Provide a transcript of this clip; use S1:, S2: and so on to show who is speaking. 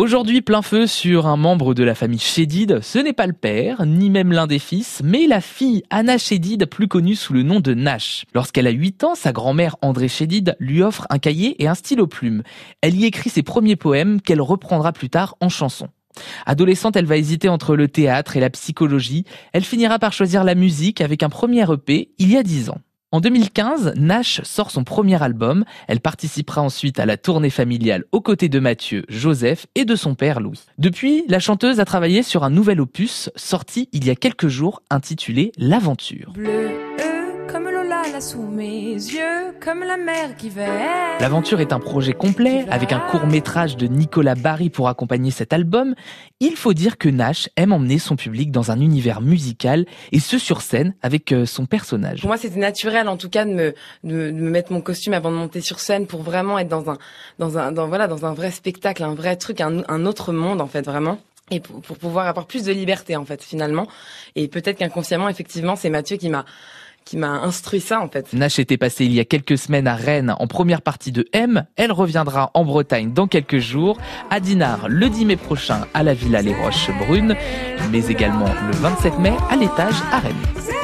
S1: Aujourd'hui, plein feu sur un membre de la famille Chédid. Ce n'est pas le père, ni même l'un des fils, mais la fille Anna Chédid, plus connue sous le nom de Nash. Lorsqu'elle a 8 ans, sa grand-mère André Chédid lui offre un cahier et un stylo plume. Elle y écrit ses premiers poèmes qu'elle reprendra plus tard en chansons. Adolescente, elle va hésiter entre le théâtre et la psychologie. Elle finira par choisir la musique avec un premier EP il y a 10 ans. En 2015, Nash sort son premier album. Elle participera ensuite à la tournée familiale aux côtés de Mathieu, Joseph et de son père Louis. Depuis, la chanteuse a travaillé sur un nouvel opus sorti il y a quelques jours intitulé L'aventure sous mes yeux, comme la mer qui L'aventure est un projet complet, avec un court métrage de Nicolas Barry pour accompagner cet album. Il faut dire que Nash aime emmener son public dans un univers musical, et ce sur scène, avec euh, son personnage.
S2: Pour moi, c'était naturel, en tout cas, de me, de, me mettre mon costume avant de monter sur scène pour vraiment être dans un, dans un, dans, voilà, dans un vrai spectacle, un vrai truc, un, un autre monde, en fait, vraiment et pour, pour, pouvoir avoir plus de liberté en fait finalement et peut-être qu'inconsciemment effectivement c'est Mathieu qui m'a qui m'a instruit ça en fait.
S1: Nash était passée il y a quelques semaines à Rennes en première partie de M. Elle reviendra en Bretagne dans quelques jours, à Dinard le 10 mai prochain à la Villa Les Roches Brunes, mais également le 27 mai à l'étage à Rennes.